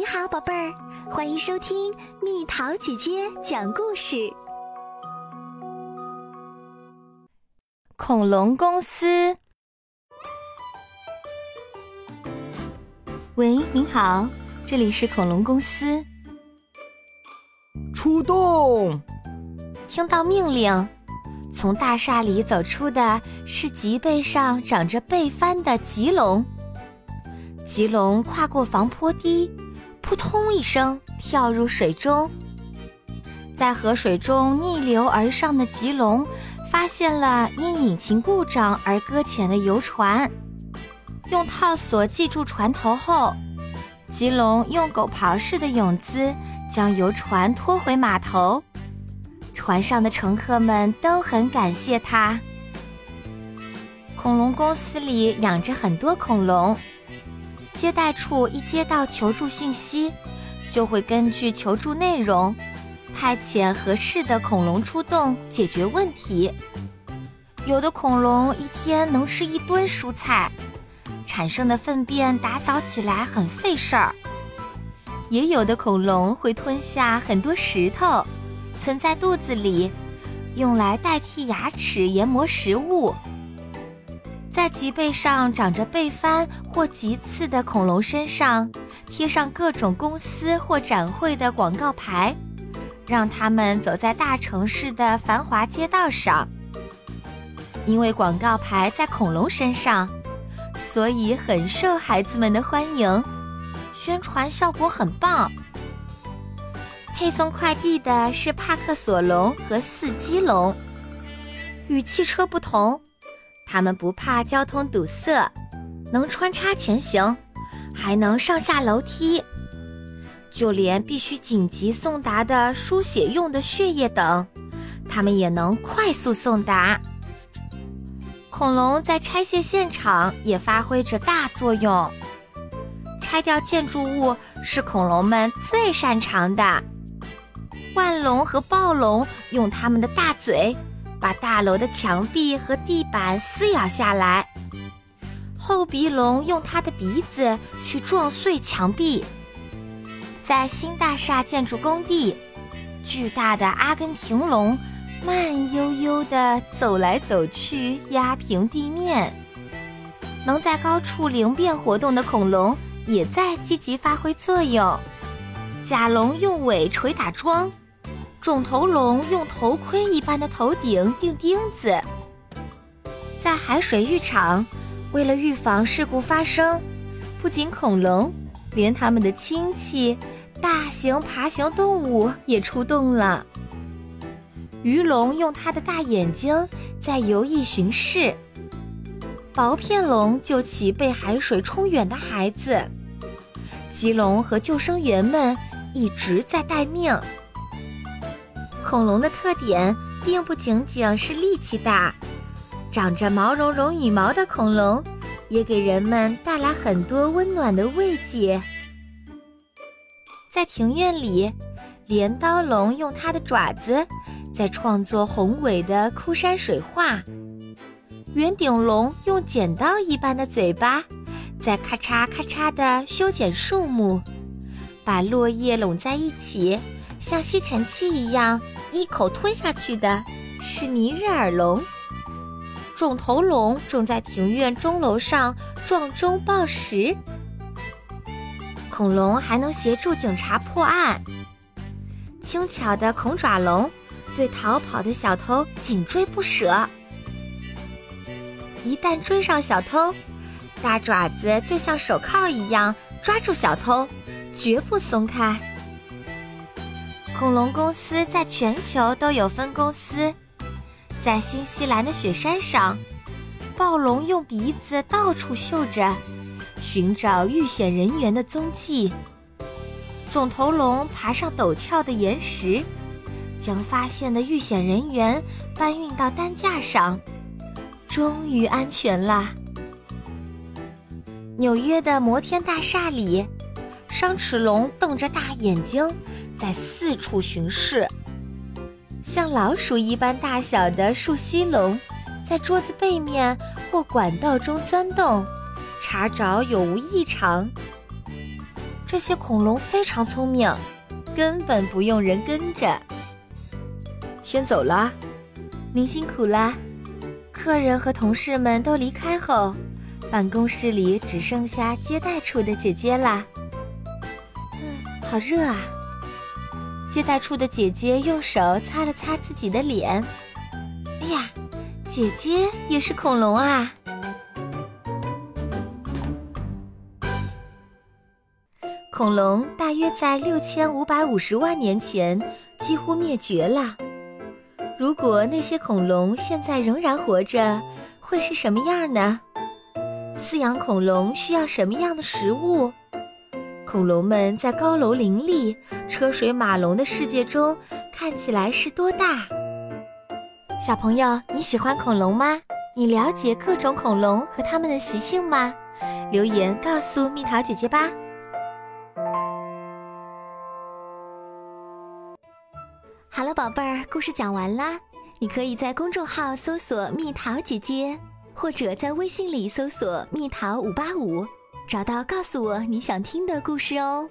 你好，宝贝儿，欢迎收听蜜桃姐姐讲故事。恐龙公司，喂，您好，这里是恐龙公司。出动！听到命令，从大厦里走出的是脊背上长着背帆的棘龙。棘龙跨过防坡堤，扑通一声跳入水中。在河水中逆流而上的棘龙发现了因引擎故障而搁浅的游船，用套索系住船头后，棘龙用狗刨式的泳姿将游船拖回码头。船上的乘客们都很感谢他。恐龙公司里养着很多恐龙。接待处一接到求助信息，就会根据求助内容，派遣合适的恐龙出动解决问题。有的恐龙一天能吃一吨蔬菜，产生的粪便打扫起来很费事儿；也有的恐龙会吞下很多石头，存在肚子里，用来代替牙齿研磨食物。在脊背上长着背帆或棘刺的恐龙身上，贴上各种公司或展会的广告牌，让他们走在大城市的繁华街道上。因为广告牌在恐龙身上，所以很受孩子们的欢迎，宣传效果很棒。配送快递的是帕克索龙和四基龙，与汽车不同。它们不怕交通堵塞，能穿插前行，还能上下楼梯。就连必须紧急送达的输血用的血液等，它们也能快速送达。恐龙在拆卸现场也发挥着大作用。拆掉建筑物是恐龙们最擅长的。万龙和暴龙用它们的大嘴。把大楼的墙壁和地板撕咬下来。后鼻龙用它的鼻子去撞碎墙壁。在新大厦建筑工地，巨大的阿根廷龙慢悠悠地走来走去，压平地面。能在高处灵便活动的恐龙也在积极发挥作用。甲龙用尾捶打桩。肿头龙用头盔一般的头顶钉钉子，在海水浴场，为了预防事故发生，不仅恐龙，连他们的亲戚大型爬行动物也出动了。鱼龙用它的大眼睛在游弋巡视，薄片龙救起被海水冲远的孩子，棘龙和救生员们一直在待命。恐龙的特点并不仅仅是力气大，长着毛茸茸羽毛的恐龙也给人们带来很多温暖的慰藉。在庭院里，镰刀龙用它的爪子在创作宏伟的枯山水画，圆顶龙用剪刀一般的嘴巴在咔嚓咔嚓地修剪树木，把落叶拢在一起。像吸尘器一样一口吞下去的是尼日尔龙，肿头龙正在庭院钟楼上撞钟报时。恐龙还能协助警察破案，轻巧的恐爪龙对逃跑的小偷紧追不舍，一旦追上小偷，大爪子就像手铐一样抓住小偷，绝不松开。恐龙公司在全球都有分公司，在新西兰的雪山上，暴龙用鼻子到处嗅着，寻找遇险人员的踪迹。肿头龙爬上陡峭的岩石，将发现的遇险人员搬运到担架上，终于安全啦。纽约的摩天大厦里，双齿龙瞪着大眼睛。在四处巡视，像老鼠一般大小的树栖龙，在桌子背面或管道中钻洞，查找有无异常。这些恐龙非常聪明，根本不用人跟着。先走啦，您辛苦啦。客人和同事们都离开后，办公室里只剩下接待处的姐姐啦。嗯，好热啊！接待处的姐姐用手擦了擦自己的脸。哎呀，姐姐也是恐龙啊！恐龙大约在六千五百五十万年前几乎灭绝了。如果那些恐龙现在仍然活着，会是什么样呢？饲养恐龙需要什么样的食物？恐龙们在高楼林立、车水马龙的世界中看起来是多大？小朋友，你喜欢恐龙吗？你了解各种恐龙和它们的习性吗？留言告诉蜜桃姐姐吧。好了，宝贝儿，故事讲完啦。你可以在公众号搜索“蜜桃姐姐”，或者在微信里搜索“蜜桃五八五”，找到告诉我你想听的故事哦。